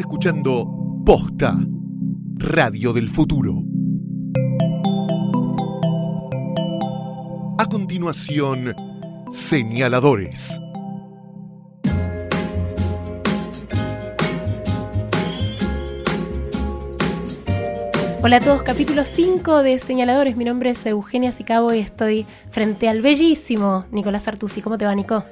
Escuchando Posta, Radio del Futuro. A continuación, señaladores. Hola a todos, capítulo 5 de Señaladores. Mi nombre es Eugenia Sicabo y estoy frente al bellísimo Nicolás Artusi. ¿Cómo te va, Nico?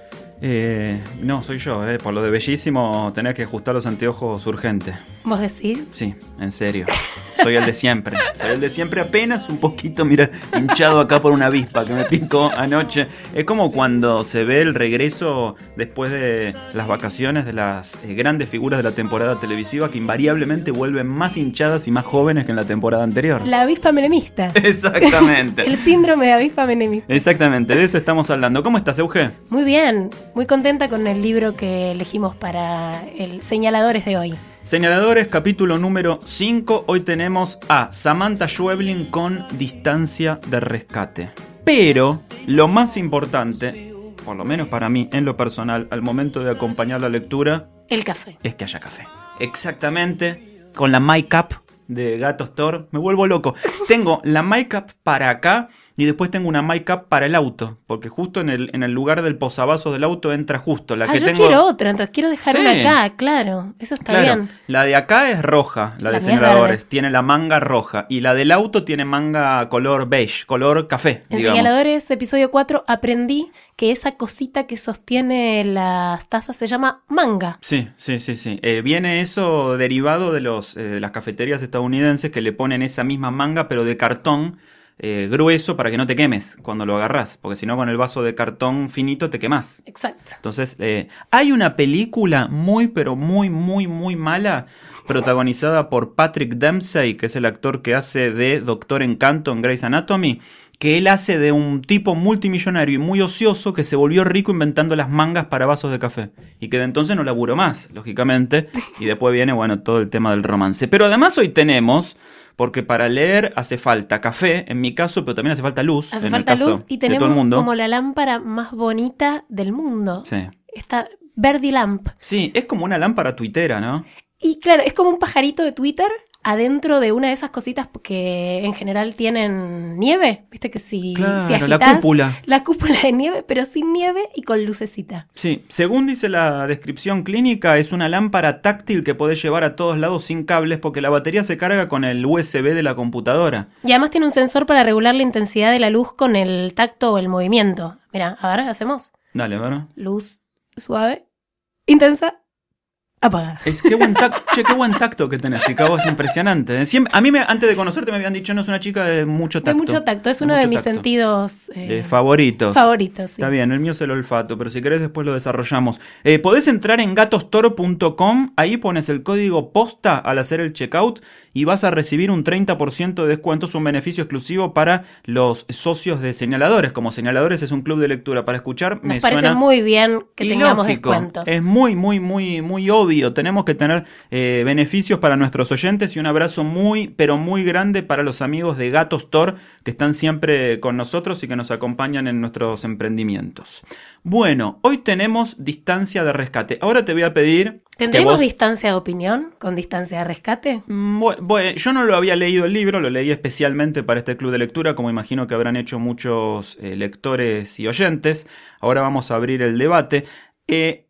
Eh, no, soy yo, eh. por lo de bellísimo tenés que ajustar los anteojos urgente. ¿Vos decís? Sí, en serio. Soy el de siempre. Soy el de siempre apenas un poquito, mira, hinchado acá por una avispa que me picó anoche. Es como cuando se ve el regreso después de las vacaciones de las eh, grandes figuras de la temporada televisiva que invariablemente vuelven más hinchadas y más jóvenes que en la temporada anterior. La avispa menemista. Exactamente. el síndrome de avispa menemista. Exactamente, de eso estamos hablando. ¿Cómo estás, Euge? Muy bien, muy contenta con el libro que elegimos para el Señaladores de hoy. Señaladores, capítulo número 5. Hoy tenemos a Samantha Schweblin con distancia de rescate. Pero lo más importante, por lo menos para mí en lo personal, al momento de acompañar la lectura, El café. es que haya café. Exactamente, con la My Cup de Gato Store, me vuelvo loco. Tengo la My Cup para acá y después tengo una Cup para el auto, porque justo en el, en el lugar del posavasos del auto entra justo la ah, que yo tengo. quiero otra, entonces quiero dejar Sí. una acá, claro. Eso está Claro, bien. la de acá es roja, la, La de señaladores, tiene la manga roja y la del auto tiene manga color beige, color café, En digamos. Señaladores, episodio 4, aprendí que esa cosita que sostiene las tazas se llama manga. Sí, sí, sí, sí. Eh, viene eso derivado de los eh, de las cafeterías estadounidenses que le ponen esa misma manga pero de cartón eh, grueso para que no te quemes cuando lo agarras, porque si no con el vaso de cartón finito te quemas. Exacto. Entonces, eh, hay una película muy, pero muy, muy, muy mala, protagonizada por Patrick Dempsey, que es el actor que hace de Doctor Encanto en Grey's Anatomy, que él hace de un tipo multimillonario y muy ocioso que se volvió rico inventando las mangas para vasos de café. Y que de entonces no laburó más, lógicamente. Y después viene, bueno, todo el tema del romance. Pero además hoy tenemos... Porque para leer hace falta café, en mi caso, pero también hace falta luz. Hace en el falta caso luz y de todo el tenemos mundo. como la lámpara más bonita del mundo. Sí. Esta Verdi Lamp. Sí, es como una lámpara tuitera, ¿no? Y claro, es como un pajarito de Twitter adentro de una de esas cositas que en general tienen nieve. Viste que si, Claro, si la agitás, cúpula. La cúpula de nieve, pero sin nieve y con lucecita. Sí, según dice la descripción clínica, es una lámpara táctil que podés llevar a todos lados sin cables porque la batería se carga con el USB de la computadora. Y además tiene un sensor para regular la intensidad de la luz con el tacto o el movimiento. Mira, ahora hacemos Dale, ¿verdad? luz suave, intensa, apagada. Es qué buen tacto, che, qué buen tacto que tenés, y es impresionante. Siempre- a mí me- antes de conocerte me habían dicho, no es una chica de mucho De tacto. mucho tacto, es uno de mis tacto. sentidos eh, Eh, favoritos. favoritos. sí. Está bien, el mío es el olfato, pero si querés después lo desarrollamos. Eh, podés entrar en gatostoro.com, ahí pones el código posta al hacer el checkout y vas a recibir un 30% de descuento, es un beneficio exclusivo para los socios de señaladores. Como señaladores es un club de lectura para escuchar, me Nos parece suena muy bien que tengamos descuentos. Es muy, muy, muy, muy obvio. Tenemos que tener eh, beneficios para nuestros oyentes y un abrazo muy, pero muy grande para los amigos de Gato Store que están siempre con nosotros y que nos acompañan en nuestros emprendimientos. Bueno, hoy tenemos distancia de rescate. Ahora te voy a pedir. ¿Tendremos vos- distancia de opinión con distancia de rescate? Mm, yo no lo había leído el libro, lo leí especialmente para este club de lectura, como imagino que habrán hecho muchos eh, lectores y oyentes. Ahora vamos a abrir el debate. Eh,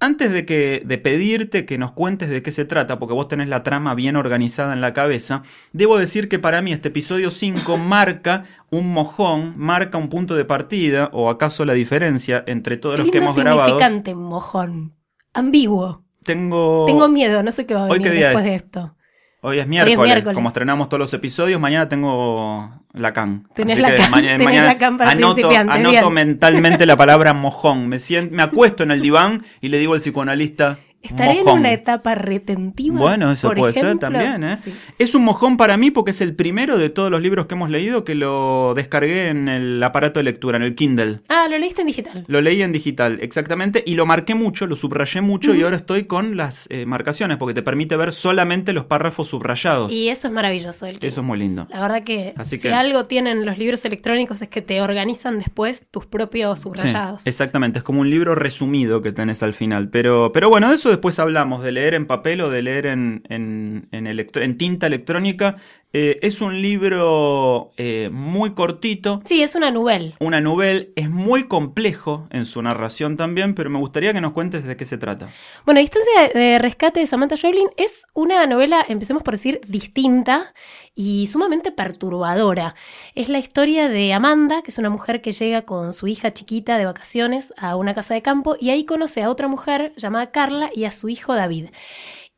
antes de, que, de pedirte que nos cuentes de qué se trata, porque vos tenés la trama bien organizada en la cabeza, debo decir que para mí este episodio 5 marca un mojón, marca un punto de partida, o acaso la diferencia entre todos Qué los que hemos grabado. significante, mojón. Ambiguo. Tengo, Tengo miedo, no sé qué va a ¿Hoy venir después es? de esto. Hoy es miércoles, miércoles. como estrenamos todos los episodios, mañana tengo Lacan. Tenés Lacan, tenés mañana Lacan para anoto, anoto mentalmente la palabra mojón. Me, sien- me acuesto en el diván y le digo al psicoanalista. ¿Estaré mojón. en una etapa retentiva? Bueno, eso por puede ser también, ¿eh? Sí. Es un mojón para mí porque es el primero de todos los libros que hemos leído que lo descargué en el aparato de lectura, en el Kindle. Ah, lo leíste en digital. Lo leí en digital, exactamente, y lo marqué mucho, lo subrayé mucho y ahora estoy con las eh, marcaciones porque te permite ver solamente los párrafos subrayados. Y eso es maravilloso. El Eso es muy lindo. La verdad que Así si algo tienen los libros electrónicos es que te organizan después tus propios subrayados. Sí, exactamente, es como un libro resumido que tenés al final. Pero, pero bueno, eso después hablamos de leer en papel o de leer en, en, en, en tinta electrónica. Eh, es un libro eh, muy cortito, Sí, es una novela. una novela, es muy complejo en su narración también, pero me gustaría que nos cuentes de qué se trata. Bueno, Distancia de Rescate de Samantha Schweblin es una novela, empecemos por decir, distinta y sumamente perturbadora. Es la historia de Amanda, que es una mujer que llega con su hija chiquita de vacaciones a una casa de campo y ahí conoce a otra mujer llamada Carla y a su hijo David.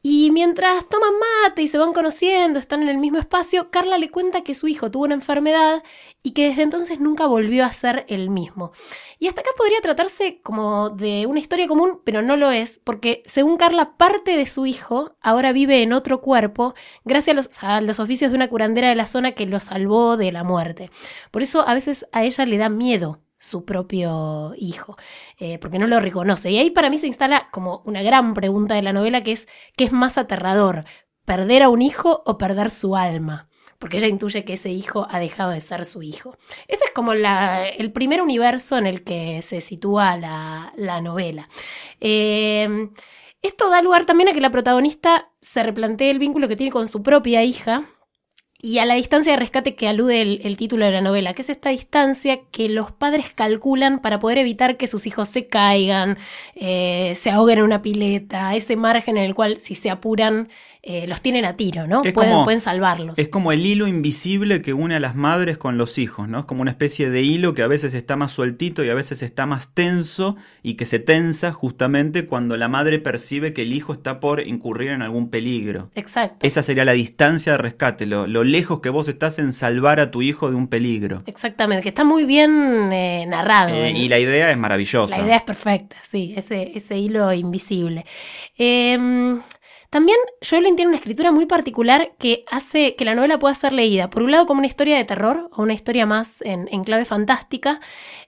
Y mientras toman mate y se van conociendo, están en el mismo espacio, Carla le cuenta que su hijo tuvo una enfermedad y que desde entonces nunca volvió a ser el mismo. Y hasta acá podría tratarse como de una historia común, pero no lo es, porque según Carla, parte de su hijo ahora vive en otro cuerpo gracias a los, a los oficios de una curandera de la zona que lo salvó de la muerte. Por eso a veces a ella le da miedo su propio hijo, eh, porque no lo reconoce. Y ahí para mí se instala como una gran pregunta de la novela que es, ¿qué es más aterrador? ¿Perder a un hijo o perder su alma? Porque ella intuye que ese hijo ha dejado de ser su hijo. Ese es como el primer universo en el que se sitúa la, la novela. Eh, esto da lugar también a que la protagonista se replantee el vínculo que tiene con su propia hija, y a la distancia de rescate que alude el, título de la novela, que es esta distancia que los padres calculan para poder evitar que sus hijos se caigan, eh, se ahoguen en una pileta, ese margen en el cual si se apuran eh, los tienen a tiro, ¿no? Pueden, como- pueden salvarlos. Es como el hilo invisible que une a las madres con los hijos, ¿no? Es como una especie de hilo que a veces está más sueltito y a veces está más tenso y que se tensa justamente cuando la madre percibe que el hijo está por incurrir en algún peligro. Exacto. Esa sería la distancia de rescate, lo, lo lejos que vos estás en salvar a tu hijo de un peligro. Exactamente, que está muy bien eh, narrado. Eh, y la idea es maravillosa. La idea es perfecta, sí, ese, ese hilo invisible. Eh, también Schweblin tiene una escritura muy particular que hace que la novela pueda ser leída, por un lado como una historia de terror o una historia más en, en clave fantástica,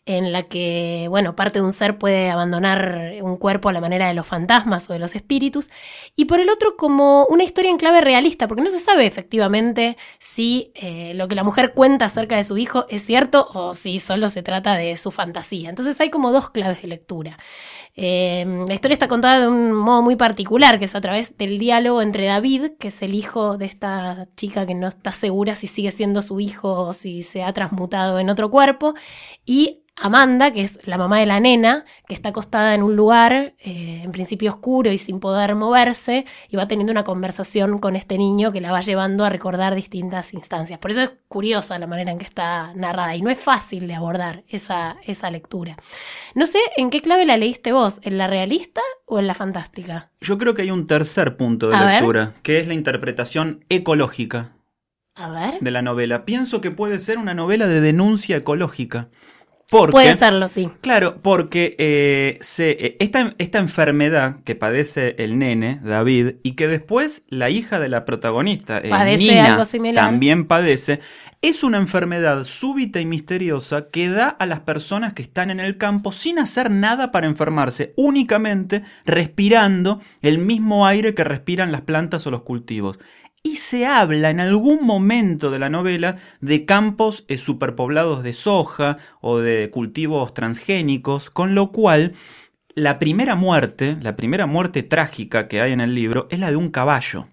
en la que, bueno, parte de un ser puede abandonar un cuerpo a la manera de los fantasmas o de los espíritus, y por el otro como una historia en clave realista, porque no se sabe efectivamente si eh, lo que la mujer cuenta acerca de su hijo es cierto o si solo se trata de su fantasía. Entonces hay como dos claves de lectura. Eh, la historia está contada de un modo muy particular, que es a través del diálogo entre David, que es el hijo de esta chica que no está segura si sigue siendo su hijo o si se ha transmutado en otro cuerpo, y Amanda, que es la mamá de la nena, que está acostada en un lugar, eh, en principio oscuro y sin poder moverse, y va teniendo una conversación con este niño que la va llevando a recordar distintas instancias. Por eso es curiosa la manera en que está narrada, y no es fácil de abordar esa, esa lectura. No sé en qué clave la leíste vos, ¿en la realista o en la fantástica? Yo creo que hay un tercer punto de A ver. lectura, que es la interpretación ecológica A ver. de la novela. Pienso que puede ser una novela de denuncia ecológica. Porque, Puede serlo, sí. Claro, porque eh, se, eh, esta, esta enfermedad que padece el nene, David, y que después la hija de la protagonista, eh, Padece Nina, algo similar. también padece, es una enfermedad súbita y misteriosa que da a las personas que están en el campo sin hacer nada para enfermarse, únicamente respirando el mismo aire que respiran las plantas o los cultivos. Y se habla en algún momento de la novela de campos eh, superpoblados de soja o de cultivos transgénicos, con lo cual la primera muerte, la primera muerte trágica que hay en el libro es la de un caballo.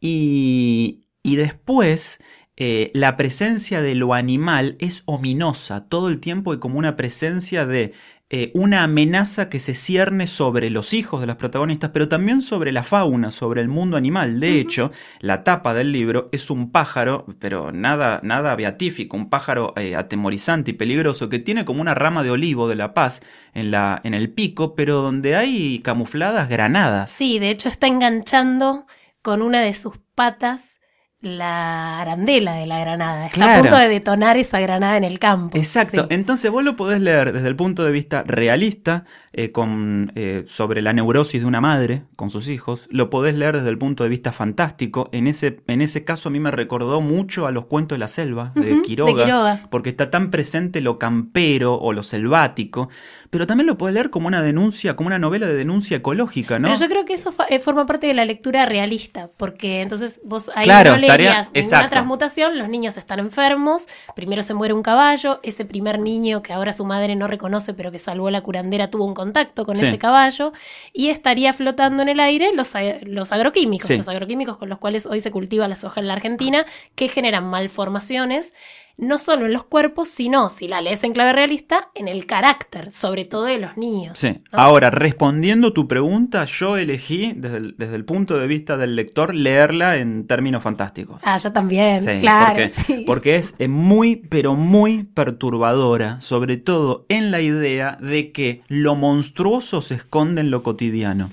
Y, y después eh, la presencia de lo animal es ominosa. Todo el tiempo hay como una presencia de eh, una amenaza que se cierne sobre los hijos de los protagonistas, pero también sobre la fauna, sobre el mundo animal. De hecho, la tapa del libro es un pájaro, pero nada, nada beatífico, un pájaro eh, atemorizante y peligroso que tiene como una rama de olivo de la paz en, la, en el pico, pero donde hay camufladas granadas. Sí, de hecho está enganchando con una de sus patas la arandela de la granada. Está Claro. a punto de detonar esa granada en el campo. Exacto, Sí. entonces vos lo podés leer desde el punto de vista realista, eh, con, eh, sobre la neurosis de una madre con sus hijos, lo podés leer desde el punto de vista fantástico, en ese, en ese caso a mí me recordó mucho a los cuentos de la selva de, Quiroga, Quiroga. porque está tan presente lo campero o lo selvático, pero también lo podés leer como una denuncia, como una novela de denuncia ecológica, ¿no? Pero yo creo que eso fa- eh, forma parte de la lectura realista, porque entonces vos ahí Claro, no está bacterias, ninguna exacto. transmutación, los niños están enfermos, primero se muere un caballo, ese primer niño que ahora su madre no reconoce pero que salvó la curandera tuvo un contacto con Sí. ese caballo y estaría flotando en el aire los, los agroquímicos, Sí. los agroquímicos con los cuales hoy se cultiva la soja en la Argentina, que generan malformaciones no solo en los cuerpos, sino, si la lees en clave realista, en el carácter, sobre todo de los niños. Sí. ¿no? Ahora, respondiendo tu pregunta, yo elegí, desde el, desde el punto de vista del lector, leerla en términos fantásticos. Ah, yo también, Sí, claro. porque, sí. porque es muy, pero muy perturbadora, sobre todo en la idea de que lo monstruoso se esconde en lo cotidiano.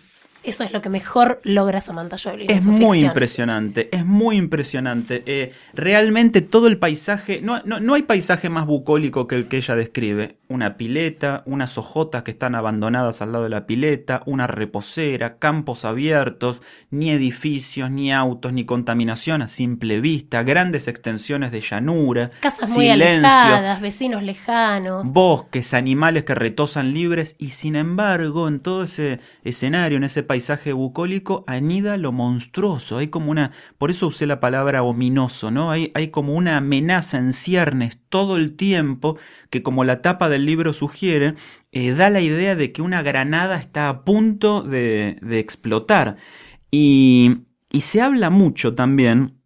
Eso es lo que mejor logra Samantha Joplin. en Es su muy ficción. impresionante, es muy impresionante. Eh, realmente todo el paisaje, no, no, no hay paisaje más bucólico que el que ella describe. Una pileta, unas hojotas que están abandonadas al lado de la pileta, una reposera, campos abiertos, ni edificios, ni autos, ni contaminación a simple vista, grandes extensiones de llanura, Casas muy alejadas, vecinos lejanos. bosques, animales que retosan libres y sin embargo en todo ese escenario, en ese paisaje bucólico, anida lo monstruoso. Hay como una, por eso usé la palabra ominoso, ¿no? Hay, hay como una amenaza en ciernes todo el tiempo que como la tapa del libro sugiere, eh, da la idea de que una granada está a punto de, explotar. Y, se habla mucho también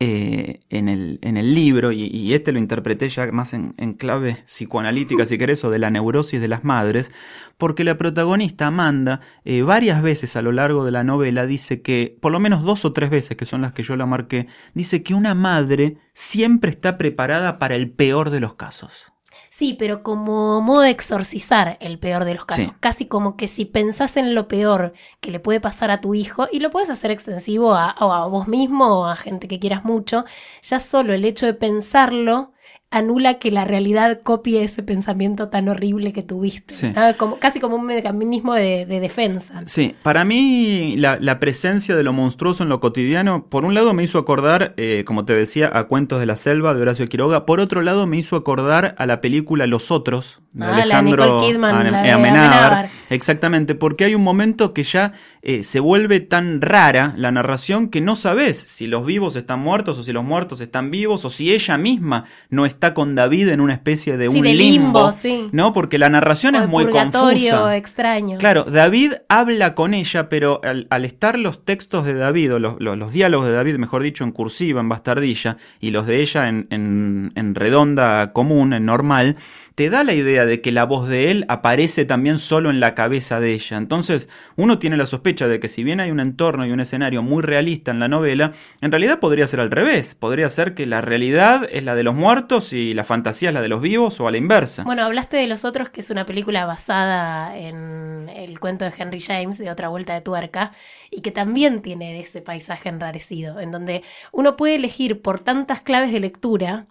eh, en, el, libro, y, este lo interpreté ya más en, en clave psicoanalítica, si querés, o de la neurosis de las madres, porque la protagonista Amanda eh, varias veces a lo largo de la novela dice que, por lo menos dos o tres veces, que son las que yo la marqué, dice que una madre siempre está preparada para el peor de los casos. Sí, pero como modo de exorcizar el peor de los casos. Sí. Casi como que si pensás en lo peor que le puede pasar a tu hijo, y lo puedes hacer extensivo a, a vos mismo o a gente que quieras mucho, ya solo el hecho de pensarlo anula que la realidad copie ese pensamiento tan horrible que tuviste. Sí. ¿no? Como, casi como un mecanismo de, de defensa. Sí, para mí la, la presencia de lo monstruoso en lo cotidiano, por un lado me hizo acordar, eh, como te decía, a Cuentos de la Selva de Horacio Quiroga, por otro lado me hizo acordar a la película Los Otros de Ah, la de Alejandro Kidman, Ane- la de Amenábar. Amenábar. Exactamente, porque hay un momento que ya eh, se vuelve tan rara la narración que no sabes si los vivos están muertos o si los muertos están vivos o si ella misma no está con David en una especie de Sí, un de limbo, limbo, sí. ¿no? Porque la narración O es muy confusa. extraño. Claro, David habla con ella, pero al, al estar los textos de David, o los, los- los diálogos de David, mejor dicho, en cursiva, en bastardilla, y los de ella en, en- en redonda común, en normal, te da la idea de que la voz de él aparece también solo en la cabeza de ella. Entonces, uno tiene la sospecha de que si bien hay un entorno y un escenario muy realista en la novela, en realidad podría ser al revés. Podría ser que la realidad es la de los muertos y la fantasía es la de los vivos, o a la inversa. Bueno, hablaste de Los Otros, que es una película basada en el cuento de Henry James, de Otra Vuelta de Tuerca, y que también tiene ese paisaje enrarecido, en donde uno puede elegir por tantas claves de lectura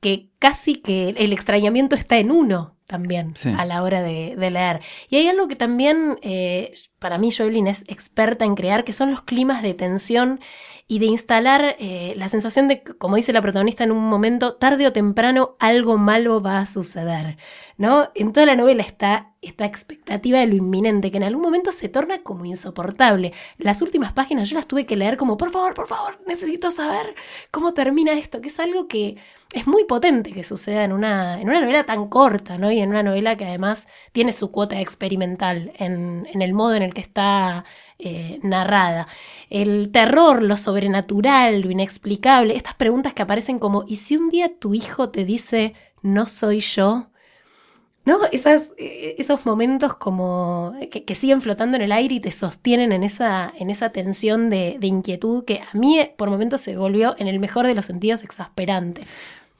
que casi que el extrañamiento está en uno también Sí. a la hora de, de leer. Y hay algo que también, eh, para mí, Joelyn es experta en crear, que son los climas de tensión y de instalar eh, la sensación de, como dice la protagonista en un momento, tarde o temprano algo malo va a suceder, ¿no? En toda la novela está esta expectativa de lo inminente, que en algún momento se torna como insoportable. Las últimas páginas yo las tuve que leer como, por favor, por favor, necesito saber cómo termina esto, que es algo que es muy potente que suceda en una, en una novela tan corta, ¿no? Y en una novela que además tiene su cuota experimental en, en el modo en el que está eh, narrada. El terror, lo sobrenatural, lo inexplicable, estas preguntas que aparecen como, ¿y si un día tu hijo te dice, no soy yo? ¿No? Esas, eh, esos momentos como que, que siguen flotando en el aire y te sostienen en esa, en esa tensión de, de inquietud que a mí eh, por momentos se volvió, en el mejor de los sentidos, exasperante.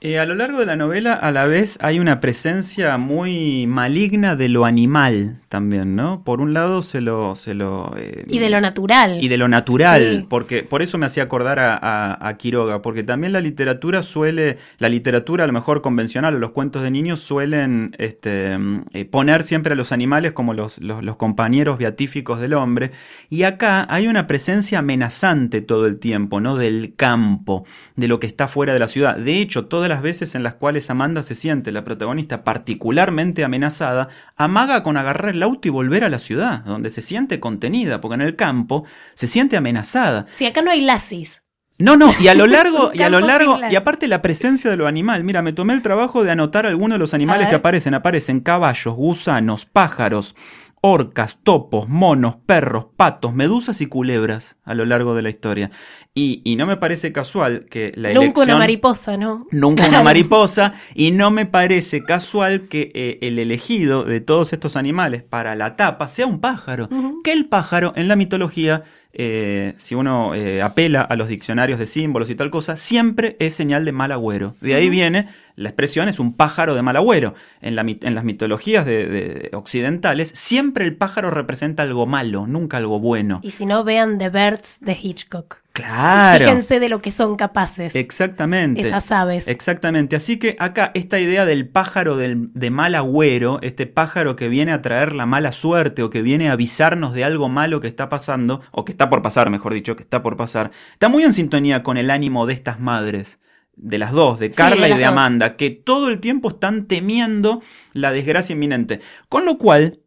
Eh, a lo largo de la novela, a la vez, hay una presencia muy maligna de lo animal también, ¿no? Por un lado, se lo. Se lo eh, Y de lo natural. y de lo natural, Sí. porque por eso me hacía acordar a, a- a Quiroga, porque también la literatura suele, la literatura a lo mejor convencional o los cuentos de niños suelen este, mm, eh, poner siempre a los animales como los, los- los compañeros beatíficos del hombre, y acá hay una presencia amenazante todo el tiempo, ¿no? Del campo, de lo que está fuera de la ciudad. De hecho, todas las veces en las cuales Amanda se siente, la protagonista, particularmente amenazada, amaga con agarrar el auto y volver a la ciudad, donde se siente contenida, porque en el campo se siente amenazada. Sí, acá no hay lasis. No, no, y a lo largo, y a lo largo, y aparte la presencia de lo animal. Mira, me tomé el trabajo de anotar algunos de los animales que aparecen. Aparecen caballos, gusanos, pájaros, orcas, topos, monos, perros, patos, medusas y culebras a lo largo de la historia. Y, y no me parece casual que la Nunca elección... una mariposa, ¿no? Nunca una mariposa, y no me parece casual que eh, el elegido de todos estos animales para la tapa sea un pájaro. Que el pájaro en la mitología, eh, si uno eh, apela a los diccionarios de símbolos y tal cosa, siempre es señal de mal agüero. De ahí viene la expresión es un pájaro de mal agüero. En, la mit- en las mitologías de- de occidentales, siempre el pájaro representa algo malo, nunca algo bueno. Y si no, vean The Birds de Hitchcock. Claro. Fíjense de lo que son capaces Exactamente. esas aves. Exactamente. Así que acá esta idea del pájaro del- de mal agüero, este pájaro que viene a traer la mala suerte o que viene a avisarnos de algo malo que está pasando, o que está por pasar, mejor dicho, que está por pasar, está muy en sintonía con el ánimo de estas madres. De las dos, de Sí, Carla de y de dos. Amanda, que todo el tiempo están temiendo la desgracia inminente. Con lo cual,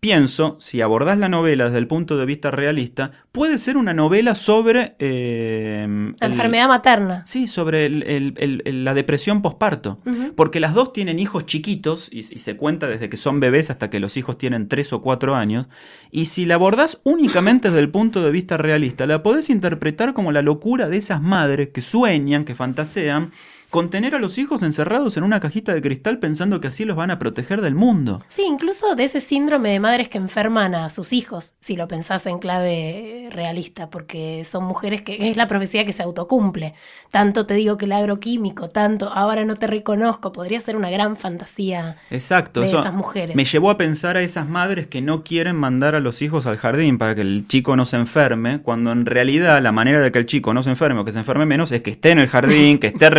pienso, si abordás la novela desde el punto de vista realista, puede ser una novela sobre... eh, La el- enfermedad materna. Sí, sobre el- el- la depresión posparto. Porque las dos tienen hijos chiquitos y, y se cuenta desde que son bebés hasta que los hijos tienen 3 o 4 años. Y si la abordás únicamente desde el punto de vista realista, la podés interpretar como la locura de esas madres que sueñan, que fantasean, con tener a los hijos encerrados en una cajita de cristal pensando que así los van a proteger del mundo. Sí, incluso de ese síndrome de madres que enferman a sus hijos, si lo pensás en clave realista, porque son mujeres que es la profecía que se autocumple. Tanto te digo que el agroquímico, tanto ahora no te reconozco, podría ser una gran fantasía Exacto. de eso esas mujeres. Me llevó a pensar a esas madres que no quieren mandar a los hijos al jardín para que el chico no se enferme, cuando en realidad la manera de que el chico no se enferme o que se enferme menos es que esté en el jardín, que esté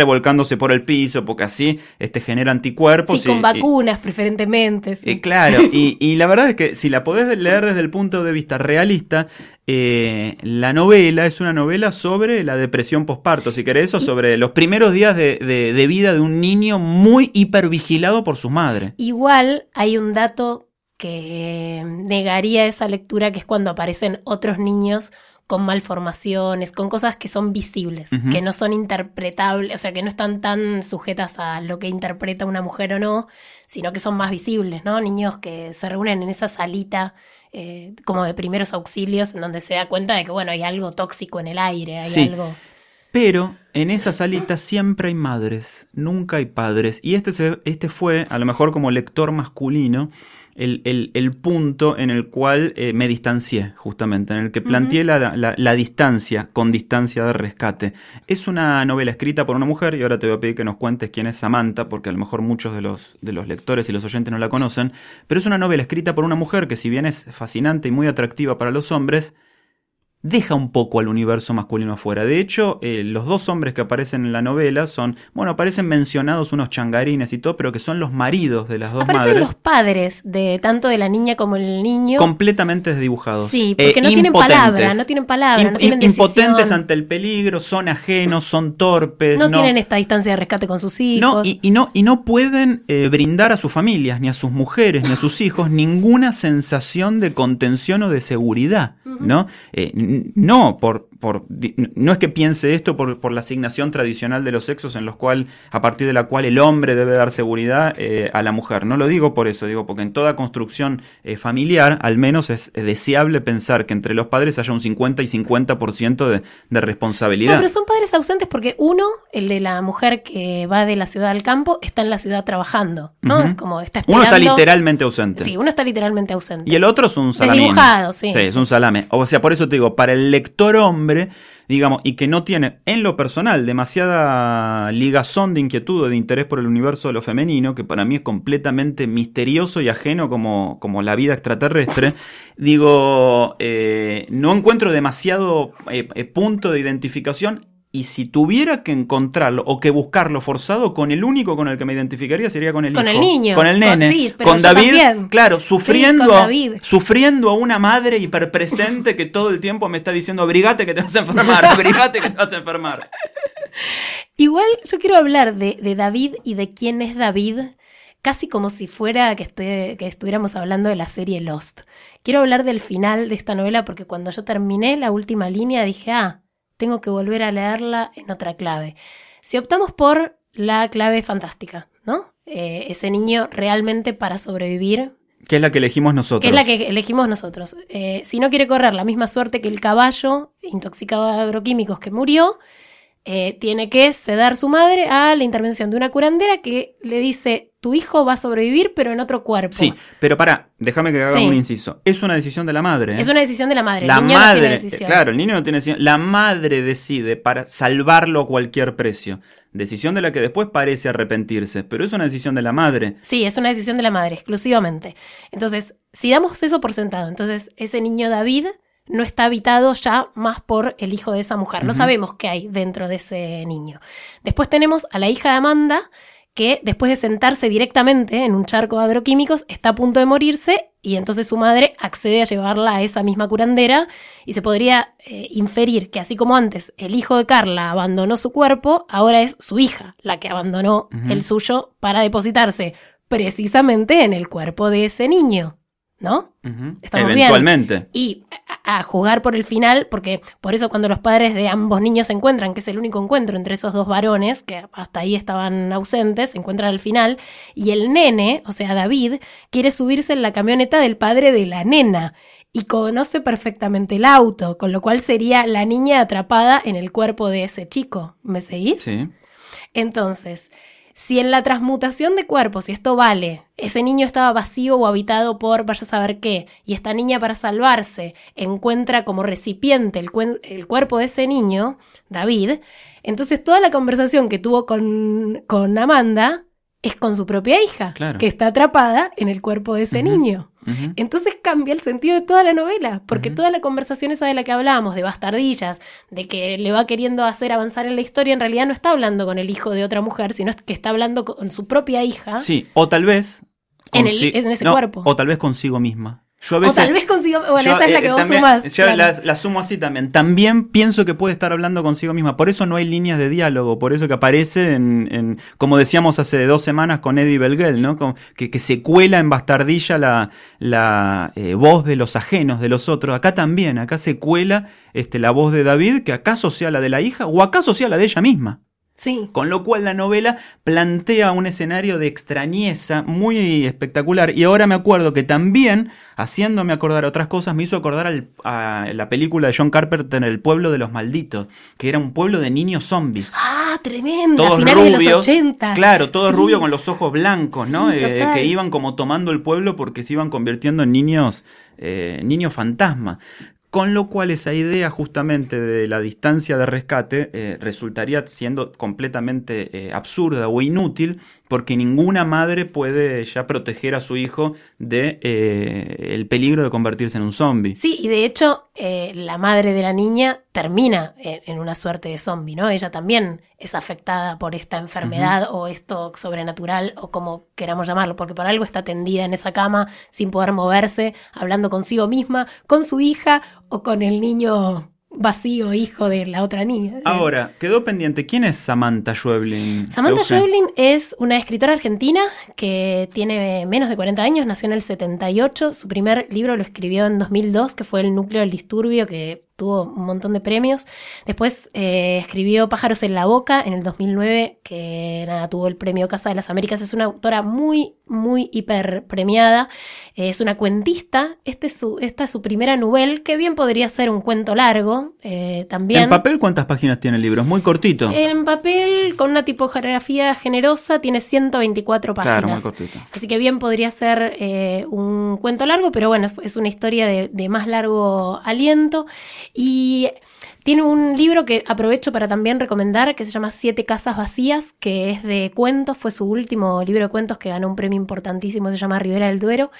por el piso, porque así este, genera anticuerpos. Sí, con y- y- vacunas preferentemente. sí. eh, claro, y, y la verdad es que si la podés leer desde el punto de vista realista, eh, la novela es una novela sobre la depresión posparto, si querés, o sobre los primeros días de, de- de vida de un niño muy hipervigilado por su madre. Igual hay un dato que negaría esa lectura, que es cuando aparecen otros niños con malformaciones, con cosas que son visibles, que no son interpretables, o sea, que no están tan sujetas a lo que interpreta una mujer o no, sino que son más visibles, ¿no? Niños que se reúnen en esa salita eh, como de primeros auxilios, en donde se da cuenta de que, bueno, hay algo tóxico en el aire, hay Sí. algo... Pero en esa salita siempre hay madres, nunca hay padres. Y este, se- este fue, a lo mejor como lector masculino, el, el- el punto en el cual eh, me distancié, justamente, en el que planteé la, la- la distancia con distancia de rescate. Es una novela escrita por una mujer, y ahora te voy a pedir que nos cuentes quién es Samantha, porque a lo mejor muchos de los, de los lectores y los oyentes no la conocen, pero es una novela escrita por una mujer que si bien es fascinante y muy atractiva para los hombres, deja un poco al universo masculino afuera. De hecho, eh, los dos hombres que aparecen en la novela son, bueno, aparecen mencionados unos changarines y todo, pero que son los maridos de las dos Aparecen madres. los padres de tanto de la niña como el niño. Completamente desdibujados. Sí, porque Eh, no tienen palabra, no tienen palabra, no tienen impotentes decisión. ante el peligro, son ajenos, son torpes. no, tienen esta distancia de rescate con sus hijos. No, y, y no, y no pueden eh, brindar a sus familias, ni a sus mujeres, ni a sus hijos, ninguna sensación de contención o de seguridad, ¿no? No, por, por, no es que piense esto por, por la asignación tradicional de los sexos en los cual, a partir de la cual el hombre debe dar seguridad eh, a la mujer. No lo digo por eso, digo porque en toda construcción eh, familiar, al menos es deseable pensar que entre los padres haya un 50 y 50% de, de No, responsabilidad. pero son padres ausentes porque uno, el de la mujer que va de la ciudad al campo, está en la ciudad trabajando, ¿no? Es como está Uno está literalmente ausente. Sí, uno está literalmente ausente. Y el otro es un salame. Sí. Sí, es un salame. O sea, por eso te digo, para el lector hombre, digamos, y que no tiene en lo personal demasiada ligazón de inquietud o de interés por el universo de lo femenino, que para mí es completamente misterioso y ajeno como, como la vida extraterrestre, digo, eh, no encuentro demasiado eh, eh, punto de identificación. Y si tuviera que encontrarlo o que buscarlo forzado, con el único con el que me identificaría sería con el Con hijo. el niño. Con el Con- nene. sí, pero con David, también. claro, sufriendo, con David. sufriendo a una madre hiperpresente que todo el tiempo me está diciendo, abrigate que te vas a enfermar, abrigate que te vas a enfermar. Igual yo quiero hablar de, de David y de quién es David, casi como si fuera que, esté, que estuviéramos hablando de la serie Lost. Quiero hablar del final de esta novela porque cuando yo terminé la última línea dije, ah, tengo que volver a leerla en otra clave. Si optamos por la clave fantástica, ¿no? Eh, ese niño realmente para sobrevivir Que es la que elegimos nosotros. que es la que elegimos nosotros. Eh, si no quiere correr la misma suerte que el caballo intoxicado de agroquímicos que murió, eh, tiene que ceder su madre a la intervención de una curandera que le dice, tu hijo va a sobrevivir pero en otro cuerpo. Sí, pero para, déjame que haga Sí. un inciso. Es una decisión de la madre. ¿eh? Es una decisión de la madre. la el niño no madre, tiene decisión. claro, el niño no tiene decisión. La madre decide para salvarlo a cualquier precio. Decisión de la que después parece arrepentirse, pero es una decisión de la madre. Sí, es una decisión de la madre, exclusivamente. Entonces, si damos eso por sentado, entonces ese niño David no está habitado ya más por el hijo de esa mujer. No sabemos qué hay dentro de ese niño. Después tenemos a la hija de Amanda, que después de sentarse directamente en un charco de agroquímicos, está a punto de morirse y entonces su madre accede a llevarla a esa misma curandera y se podría eh, inferir que así como antes el hijo de Carla abandonó su cuerpo, ahora es su hija la que abandonó el suyo para depositarse precisamente en el cuerpo de ese niño, ¿no? Ujú. Estamos bien. Eventualmente. Y a, a jugar por el final, porque por eso cuando los padres de ambos niños se encuentran, que es el único encuentro entre esos dos varones, que hasta ahí estaban ausentes, se encuentran al final, y el nene, o sea, David, quiere subirse en la camioneta del padre de la nena. Y conoce perfectamente el auto, con lo cual sería la niña atrapada en el cuerpo de ese chico. ¿Me seguís? Sí. Entonces, si en la transmutación de cuerpos, si esto vale, ese niño estaba vacío o habitado por vaya a saber qué, y esta niña para salvarse encuentra como recipiente el, cuerpo de ese niño, David, entonces toda la conversación que tuvo con, con Amanda es con su propia hija, Claro. que está atrapada en el cuerpo de ese niño. Entonces cambia el sentido de toda la novela, porque toda la conversación esa de la que hablábamos, de bastardillas, de que le va queriendo hacer avanzar en la historia, en realidad no está hablando con el hijo de otra mujer, sino que está hablando con su propia hija. Sí, o tal vez. En el- consi- en ese no, cuerpo. O tal vez consigo misma. Yo a o veces. tal vez consigo... Bueno, yo, esa es la eh, que vos también- sumás. Yo claro. la, la sumo así también. También pienso que puede estar hablando consigo misma. Por eso no hay líneas de diálogo. Por eso que aparece en, en- como decíamos hace dos semanas con Eddie Belgel, ¿no? Que, que se cuela en bastardilla la, la eh, voz de los ajenos, de los otros. Acá también, acá se cuela este, la voz de David, que acaso sea la de la hija o acaso sea la de ella misma. Sí. Con lo cual la novela plantea un escenario de extrañeza muy espectacular. Y ahora me acuerdo que también, haciéndome acordar otras cosas, me hizo acordar al- a la película de John Carpenter, El pueblo de los malditos, que era un pueblo de niños zombies. Ah, tremenda. Todos finales de los rubios, 80. claro, todos Sí. rubios con los ojos blancos, ¿no? Sí, Eh, total. que iban como tomando el pueblo porque se iban convirtiendo en niños, eh, niños fantasma. Con lo cual esa idea justamente de la distancia de rescate eh, resultaría siendo completamente eh, absurda o inútil porque ninguna madre puede ya proteger a su hijo de eh, el peligro de convertirse en un zombie. Sí, y de hecho, eh, la madre de la niña termina en, en una suerte de zombie, ¿no? Ella también es afectada por esta enfermedad o esto sobrenatural o como queramos llamarlo, porque por algo está tendida en esa cama sin poder moverse, hablando consigo misma, con su hija o con el niño vacío, hijo de la otra niña. Ahora, quedó pendiente, ¿quién es Samantha Schweblin? Samantha? Schweblin es una escritora argentina que tiene menos de 40 años, nació en el 78, su primer libro lo escribió en 2002, que fue El núcleo del disturbio, que tuvo un montón de premios. Después eh, escribió Pájaros en la boca en el 2009, que nada, tuvo el premio Casa de las Américas. Es una autora muy, muy hiper premiada. Eh, es una cuentista. Este es su, esta es su primera novela, que bien podría ser un cuento largo eh, también. ¿En papel cuántas páginas tiene el libro? Es muy cortito. En papel, con una tipografía generosa, tiene 124 páginas. Claro, muy cortito. Así que bien podría ser eh, un cuento largo, pero bueno, es, es una historia de, de más largo aliento. Y tiene un libro que aprovecho para también recomendar, que se llama Siete Casas Vacías, que es de cuentos, fue su último libro de cuentos que ganó un premio importantísimo, se llama Rivera del Duero,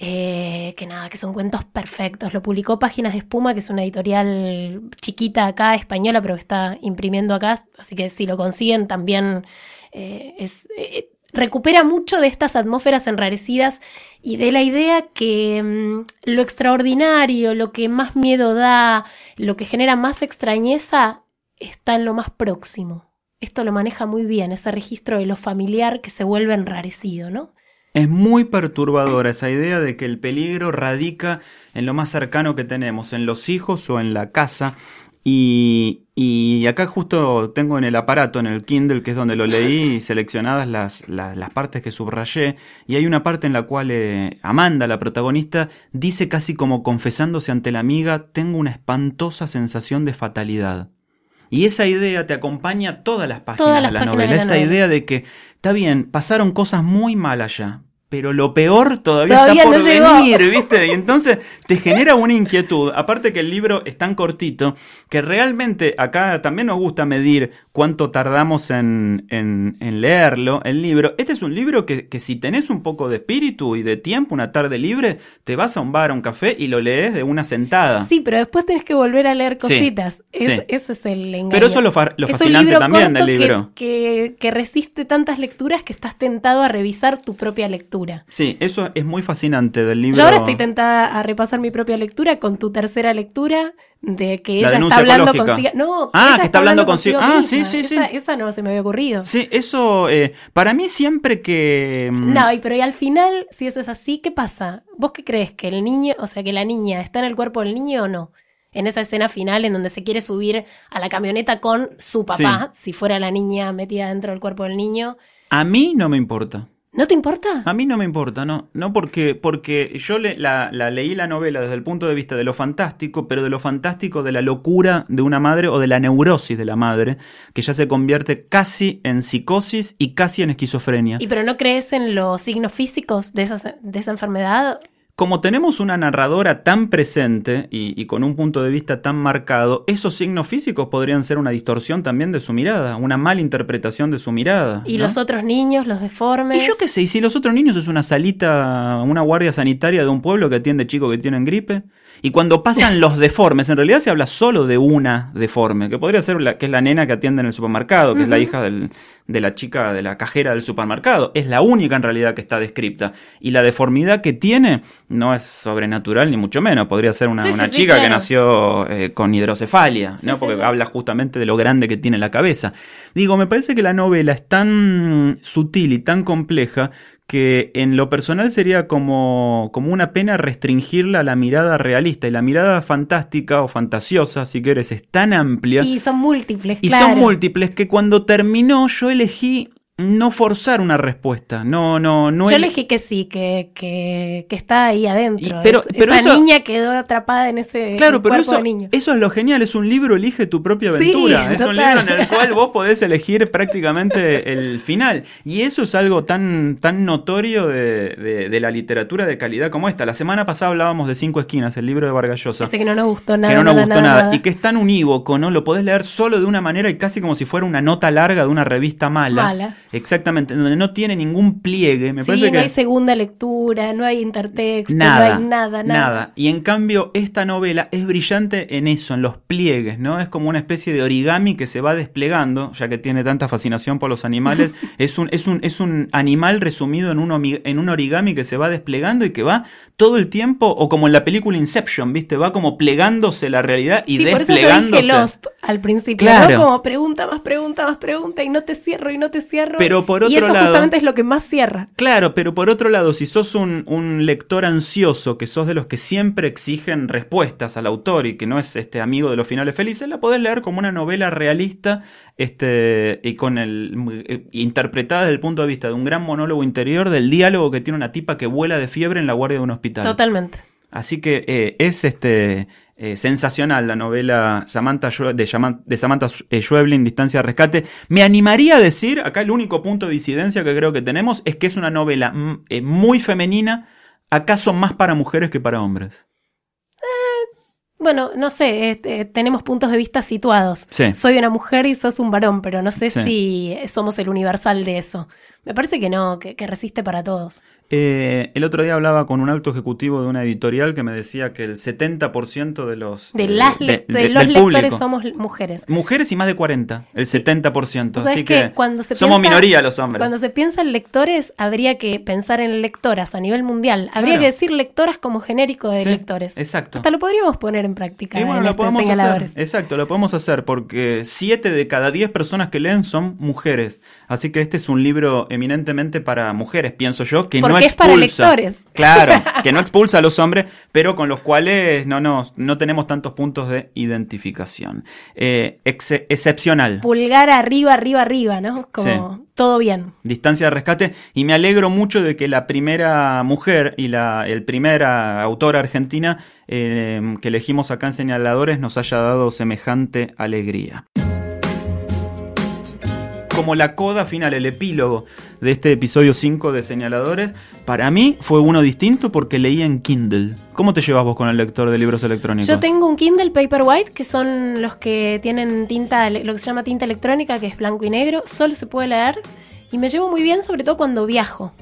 eh, que nada, que son cuentos perfectos. Lo publicó Páginas de Espuma, que es una editorial chiquita acá, española, pero que está imprimiendo acá, así que si lo consiguen también eh, es... eh, recupera mucho de estas atmósferas enrarecidas y de la idea que mm, lo extraordinario, lo que más miedo da, lo que genera más extrañeza, está en lo más próximo. Esto lo maneja muy bien, ese registro de lo familiar que se vuelve enrarecido, ¿no? Es muy perturbadora esa idea de que el peligro radica en lo más cercano que tenemos, en los hijos o en la casa. Y, y acá justo tengo en el aparato, en el Kindle, que es donde lo leí, seleccionadas las, las, las partes que subrayé. Y hay una parte en la cual eh, Amanda, la protagonista, dice casi como confesándose ante la amiga, tengo una espantosa sensación de fatalidad. Y esa idea te acompaña todas las páginas Todas las de la páginas novela. de la esa novela. idea de que, está bien, pasaron cosas muy mal allá, pero lo peor todavía, Todavía está por no llegó. venir, ¿viste? Y entonces te genera una inquietud. Aparte que el libro es tan cortito que realmente acá también nos gusta medir cuánto tardamos en, en- en leerlo, el libro. Este es un libro que, que si tenés un poco de espíritu y de tiempo, una tarde libre, te vas a un bar, a un café y lo lees de una sentada. Sí, pero después tenés que volver a leer Sí, cositas. Es- sí. Ese es el engaño. Pero eso es lo, fa- lo Es fascinante también del que- libro. Que, que resiste tantas lecturas que estás tentado a revisar tu propia lectura. Sí, eso es muy fascinante del libro. Yo ahora estoy tentada a repasar mi propia lectura con tu tercera lectura de que La ella está hablando consigo. No, Ah, ella que está hablando consigo. Ah, sí, sí, sí. esa no se me había ocurrido. Sí, eso, eh, para mí siempre que... mm, No, y pero y al final, si eso es así, ¿qué pasa? ¿Vos qué crees? ¿Que el niño, o sea, que la niña está en el cuerpo del niño o no? En esa escena final en donde se quiere subir a la camioneta con su papá, si fuera la niña metida dentro del cuerpo del niño. A mí no me importa. ¿No te importa? A mí no me importa, no. No porque, porque yo le- la, la leí la novela desde el punto de vista de lo fantástico, pero de lo fantástico de la locura de una madre o de la neurosis de la madre, que ya se convierte casi en psicosis y casi en esquizofrenia. ¿Y pero no crees en los signos físicos de esa, de esa enfermedad? Como tenemos una narradora tan presente y, y con un punto de vista tan marcado, esos signos físicos podrían ser una distorsión también de su mirada, una mala interpretación de su mirada. ¿Y ¿no? los otros niños, los deformes? Y yo qué sé, y si los otros niños es una salita, una guardia sanitaria de un pueblo que atiende chicos que tienen gripe. Y cuando pasan los deformes, en realidad se habla solo de una deforme, que podría ser la que es la nena que atiende en el supermercado, que es la hija del- de la chica de la cajera del supermercado. Es la única en realidad que está descripta. Y la deformidad que tiene no es sobrenatural ni mucho menos. Podría ser una, Sí, una sí, chica que claro. nació eh, con hidrocefalia, ¿no? Porque habla justamente de lo grande que tiene la cabeza. Digo, me parece que la novela es tan sutil y tan compleja que en lo personal sería como, como una pena restringirla a la mirada realista. Y la mirada fantástica o fantasiosa, si quieres, es tan amplia Y son múltiples, y claro. son múltiples que cuando terminó yo elegí no forzar una respuesta. No, no, no Yo ele- elegí que sí, que, que, que está ahí adentro. Y- pero- Es- pero esa eso- niña quedó atrapada en ese Claro, pero cuerpo eso, de niño. eso es lo genial, es un libro Elige tu propia Sí, aventura. es un libro en el cual vos podés elegir prácticamente el final. Y eso es algo tan, tan notorio de, de- de la literatura de calidad como esta. La semana pasada hablábamos de Cinco Esquinas, el libro de Vargas Llosa. Ese que no nos gustó nada. que no nos nada, gustó nada, nada, nada. y que es tan unívoco, ¿no? Lo podés leer solo de una manera y casi como si fuera una nota larga de una revista mala. Mala. Exactamente, donde no tiene ningún pliegue. Me sí, parece no que hay segunda lectura, no hay intertexto, Nada, no hay nada, nada. Y en cambio, esta novela es brillante en eso, en los pliegues, ¿no? Es como una especie de origami que se va desplegando, ya que tiene tanta fascinación por los animales. es, un, es, un, es un animal resumido en un, en un origami que se va desplegando y que va todo el tiempo, o como en la película Inception, ¿viste? Va como plegándose la realidad y Sí, por eso yo desplegándose. dije Lost al principio, Claro. ¿no? Como pregunta más pregunta más pregunta y no te cierro y no te cierro. Pero por y otro eso lado- justamente es lo que más cierra. Claro, pero por otro lado, si sos un, un lector ansioso, que sos de los que siempre exigen respuestas al autor y que no es este amigo de los finales felices, la podés leer como una novela realista, este, y con el eh, interpretada desde el punto de vista de un gran monólogo interior del diálogo que tiene una tipa que vuela de fiebre en la guardia de un hospital. Totalmente. Así que eh, es este eh, sensacional la novela Samantha de, Samantha eh, Schweblin, Distancia de Rescate. Me animaría a decir, acá el único punto de disidencia que creo que tenemos es que es una novela mm, eh, muy femenina, acaso más para mujeres que para hombres. Bueno, no sé, este, tenemos puntos de vista situados. Sí. Soy una mujer y sos un varón, pero no sé Sí. si somos el universal de eso. Me parece que no, que, que resiste para todos. Eh, el otro día hablaba con un alto ejecutivo de una editorial que me decía que el 70% de los, De, eh, las de- lec- de de- los del lectores público- somos mujeres. Mujeres y más de 40, el 70%. ¿Sabes Así que Cuando se somos piensa- minoría los hombres. Cuando se piensa en lectores, habría que pensar en lectoras a nivel mundial. Habría Claro. que decir lectoras como genérico de Sí, lectores. Exacto. Hasta lo podríamos poner en práctica. Y bueno, en lo estos podemos hacer. Exacto, lo podemos hacer porque 7 de cada 10 personas que leen son mujeres. Así que este es un libro eminentemente para mujeres, pienso yo, que Porque no es para expulsa. lectores. Claro, que no expulsa a los hombres, pero con los cuales no, nos, no tenemos tantos puntos de identificación. Eh, ex- excepcional. Pulgar arriba, arriba, arriba, ¿no? Como todo bien. Distancia de rescate y me alegro mucho de que la primera mujer y la el primera autora argentina eh, que elegimos acá en Señaladores nos haya dado semejante alegría. Como la coda final, el epílogo de este episodio 5 de Señaladores, para mí fue uno distinto porque leí en Kindle. ¿Cómo te llevas vos con el lector de libros electrónicos? Yo tengo un Kindle Paperwhite, que son los que tienen tinta, lo que se llama tinta electrónica, que es blanco y negro. Solo se puede leer y me llevo muy bien, sobre todo cuando viajo,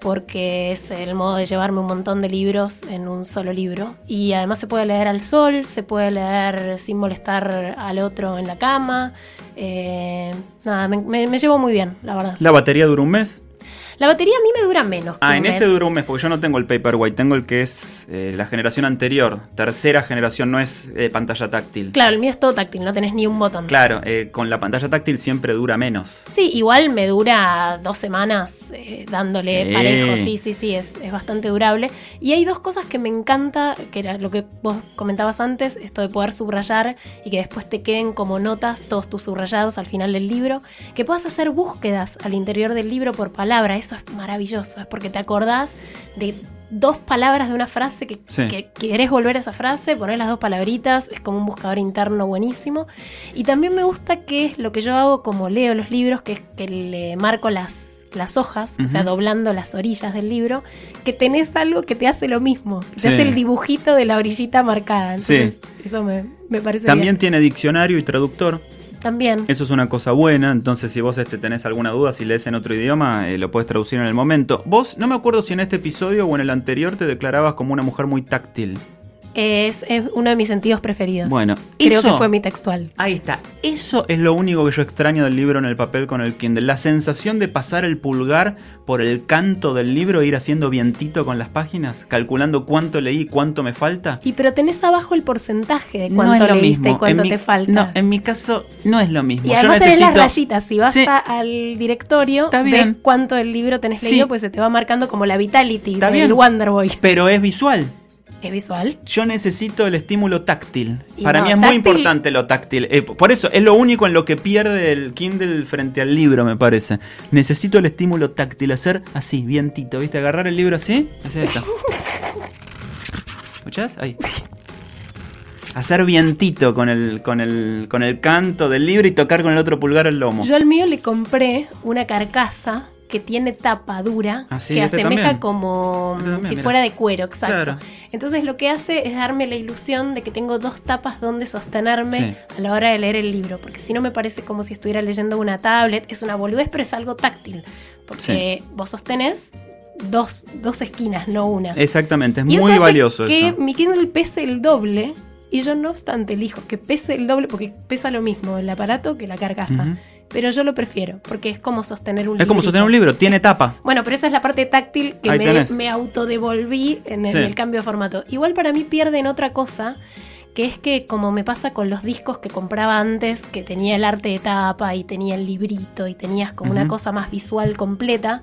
porque es el modo de llevarme un montón de libros en un solo libro. Y además se puede leer al sol, se puede leer sin molestar al otro en la cama. Eh, nada, me, llevo muy bien, la verdad. ¿La batería dura un mes? La batería a mí me dura menos. que Ah, en mes. este dura un mes, porque yo no tengo el Paperwhite, tengo el que es eh, la generación anterior, tercera generación, no es eh, pantalla táctil. Claro, el mío es todo táctil, no tenés ni un botón. Claro, eh, con la pantalla táctil siempre dura menos. Sí, igual me dura dos semanas dándole Sí. parejo, sí, sí, sí, es, es bastante durable. Y hay dos cosas que me encanta, que era lo que vos comentabas antes, esto de poder subrayar y que después te queden como notas todos tus subrayados al final del libro, que puedas hacer búsquedas al interior del libro por palabra, eso es maravilloso, es porque te acordás de dos palabras de una frase que, Sí. que querés volver a esa frase, poner las dos palabritas, es como un buscador interno buenísimo. Y también me gusta que es lo que yo hago como leo los libros, que es que le marco las, las hojas, o sea, doblando las orillas del libro, que tenés algo que te hace lo mismo, que te Sí. hace el dibujito de la orillita marcada. Sí. Entonces, eso me, me parece También bien. tiene diccionario y traductor. También. Eso es una cosa buena, entonces si vos este, tenés alguna duda, si lees en otro idioma, eh, lo puedes traducir en el momento. Vos, no me acuerdo si en este episodio o en el anterior te declarabas como una mujer muy táctil. Es, es uno de mis sentidos preferidos. Bueno, Creo eso- que fue mi textual. Ahí está. Eso es lo único que yo extraño del libro en el papel con el Kindle. La sensación de pasar el pulgar por el canto del libro e ir haciendo vientito con las páginas, calculando cuánto leí y cuánto me falta. Y pero tenés abajo el porcentaje de No cuánto es lo leíste mismo. y cuánto En mi- te falta. No, en mi caso no es lo mismo. Y yo además tenés necesito... las rayitas. Si vas Sí. a- al directorio, Está ves bien. cuánto del libro tenés Sí. leído, pues se te va marcando como la Vitality del bien. Wonder Boy. Pero es visual. ¿Es visual? Yo necesito el estímulo táctil. Y Para no, mí es muy importante lo táctil. Eh, por eso es lo único en lo que pierde el Kindle frente al libro, me parece. Necesito el estímulo táctil, hacer así, vientito, ¿viste? Agarrar el libro así, hacer esto. ¿Escuchás? Ahí. Hacer vientito con el, con, el, con el canto del libro y tocar con el otro pulgar el lomo. Yo al mío le compré una carcasa que tiene tapa dura, Ah, que este asemeja también. como Este también, si mira. fuera de cuero, exacto. Claro. Entonces lo que hace es darme la ilusión de que tengo dos tapas donde sostenerme Sí. a la hora de leer el libro, porque si no me parece como si estuviera leyendo una tablet, es una boludez, pero es algo táctil, porque vos sostenés dos, dos esquinas, no una. Exactamente, es Y eso muy hace valioso que eso. mi Kindle pese el doble. Y yo no obstante elijo que pese el doble porque pesa lo mismo el aparato que la carcasa. Pero yo lo prefiero porque es como sostener un Es como sostener un libro, tiene tapa. Bueno, pero esa es la parte táctil que Ahí me, me autodevolví en el, Sí. en el cambio de formato. Igual para mí pierden otra cosa, que es que como me pasa con los discos que compraba antes, que tenía el arte de tapa y tenía el librito y tenías como una cosa más visual completa,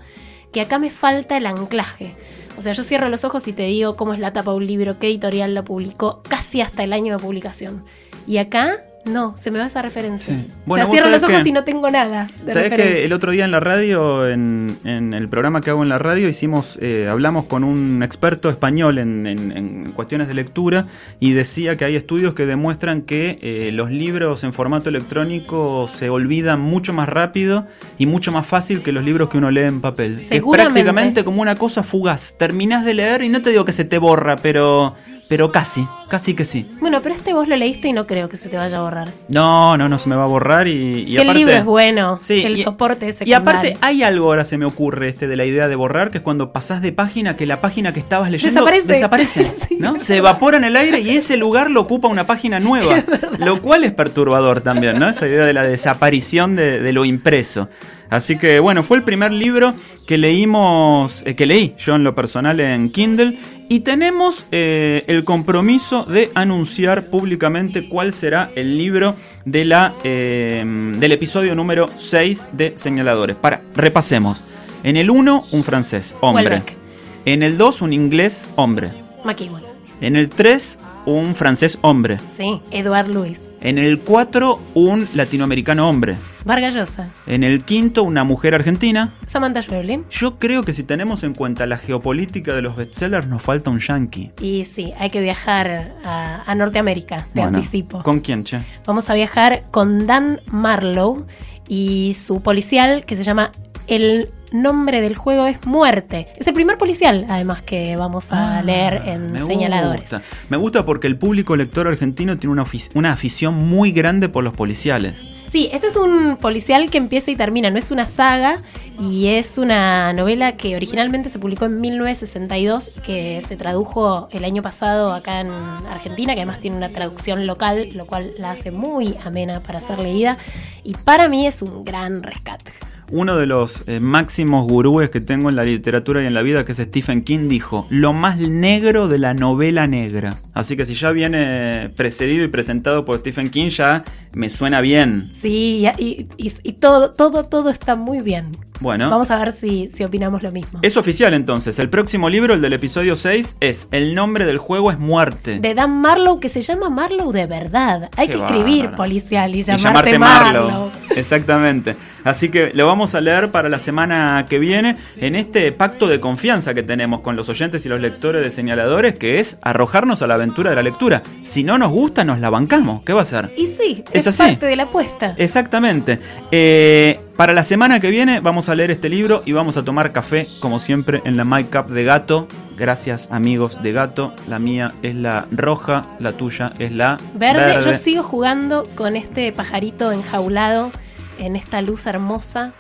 que acá me falta el anclaje. O sea, yo cierro los ojos y te digo cómo es la tapa de un libro, qué editorial la publicó, casi hasta el año de publicación. Y acá, no, se me va esa referencia. Sí. o Bueno, sea, vos cierro los ojos que- y no tengo nada. de Sabes referencia. que el otro día en la radio, en, en el programa que hago en la radio, hicimos, eh, hablamos con un experto español en, en- en cuestiones de lectura y decía que hay estudios que demuestran que eh, los libros en formato electrónico se olvidan mucho más rápido y mucho más fácil que los libros que uno lee en papel. Es prácticamente como una cosa fugaz. Terminás de leer y no te digo que se te borra, pero, pero casi, casi que sí. Bueno, pero este vos lo leíste y no creo que se te vaya a borrar. No, no, no se me va a borrar y, y si el libro es bueno, Sí, el y- soporte es Y aparte hay algo ahora se me ocurre este de la idea de borrar, que es cuando pasás de página, que la página que estabas leyendo Desaparece. desaparece, Sí, ¿no? Se evapora en el aire y ese lugar lo ocupa una página nueva, lo cual es perturbador también, ¿no? Esa idea de la desaparición de, de lo impreso. Así que bueno, fue el primer libro que leímos, eh, que leí yo en lo personal en Kindle y tenemos eh, el compromiso de anunciar públicamente cuál será el libro de la, eh, del episodio número 6 de Señaladores. Para, repasemos. En el 1, un francés, hombre. Welbeck. En el 2, un inglés, hombre. McEwan. En el 3, un francés, hombre. Sí, Edward Lewis. En el 4, un latinoamericano, hombre. Vargas Llosa. En el quinto, una mujer argentina. Samantha Schweblin. Yo creo que si tenemos en cuenta la geopolítica de los bestsellers, nos falta un yankee. Y sí, hay que viajar a, a Norteamérica, te Bueno, anticipo. ¿Con quién, che? Vamos a viajar con Dan Marlowe y su policial que se llama El nombre del juego es Muerte. Es el primer policial, además, que vamos a Ah, leer en me Señaladores. gusta. Me gusta porque el público lector argentino tiene una, una afición muy grande por los policiales. Sí, este es un policial que empieza y termina, no es una saga y es una novela que originalmente se publicó en 1962 que se tradujo el año pasado acá en Argentina, que además tiene una traducción local, lo cual la hace muy amena para ser leída y para mí es un gran rescate. Uno de los eh, máximos gurúes que tengo en la literatura y en la vida, que es Stephen King, dijo, lo más negro de la novela negra. Así que si ya viene precedido y presentado por Stephen King, ya me suena bien. Sí, y, y- todo, todo, todo está muy bien. Bueno. Vamos a ver si, si opinamos lo mismo. Es oficial entonces, el próximo libro, el del episodio 6, es El nombre del juego es muerte. De Dan Marlowe, que se llama Marlowe de verdad. Hay Qué que escribir policial y Y llamarte, Marlowe. Exactamente. Así que lo vamos a leer para la semana que viene en este pacto de confianza que tenemos con los oyentes y los lectores de señaladores, que es arrojarnos a la aventura de la lectura. Si no nos gusta, nos la bancamos. ¿Qué va a ser? Y sí, Es es, así. parte de la apuesta. Exactamente. Eh, para la semana que viene vamos a leer este libro y vamos a tomar café, como siempre, en la My Cup de Gato. Gracias, amigos de Gato. La mía es la roja, la tuya es la Verde, yo sigo jugando con este pajarito enjaulado en esta luz hermosa.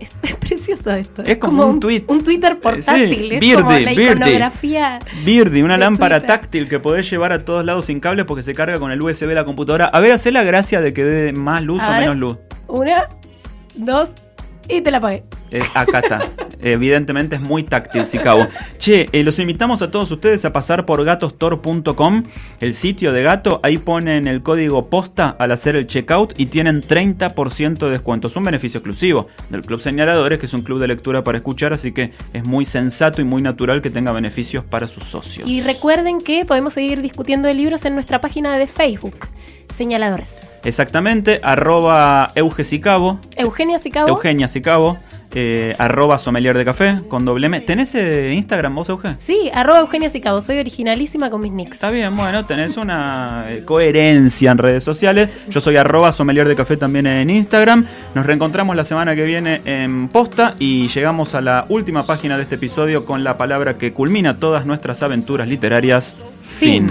Es, es precioso esto. Es como un tweet. Un Twitter Eh, portátil. sí, es como la iconografía. Birdie, una lámpara Twitter. táctil que podés llevar a todos lados sin cable porque se carga con el USB de la computadora. A ver, hace la gracia de que dé más luz A o ver. menos luz. Una, dos, y te la apagué. Eh, acá está. Evidentemente es muy táctil, Sicabo. Che, eh, los invitamos a todos ustedes a pasar por gatostore.com, el sitio de gato. Ahí ponen el código posta al hacer el checkout y tienen 30% de descuento. Es un beneficio exclusivo del Club Señaladores, que es un club de lectura para escuchar, así que es muy sensato y muy natural que tenga beneficios para sus socios. Y recuerden que podemos seguir discutiendo de libros en nuestra página de Facebook. Señaladores. Exactamente, arroba eugesicabo, Eugenia Sicabo. Eugenia Sicabo, eh, arroba sommelier de café con doble M. ¿Tenés eh, Instagram vos, Euge? Sí, arroba Eugenia Sicabo. Soy originalísima con mis nicks. Está bien, bueno, tenés una eh, coherencia en redes sociales. Yo soy arroba sommelier de café también en Instagram. Nos reencontramos la semana que viene en posta y llegamos a la última página de este episodio con la palabra que culmina todas nuestras aventuras literarias. Fin.